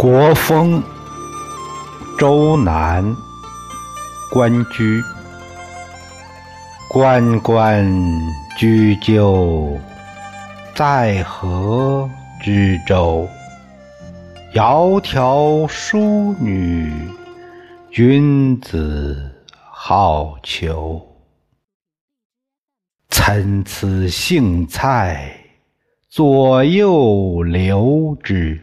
国风，周南，关雎。关关雎鸠，在河之洲。窈窕淑女，君子好逑。参差荇菜，左右流之。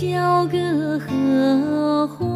小哥和花。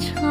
长。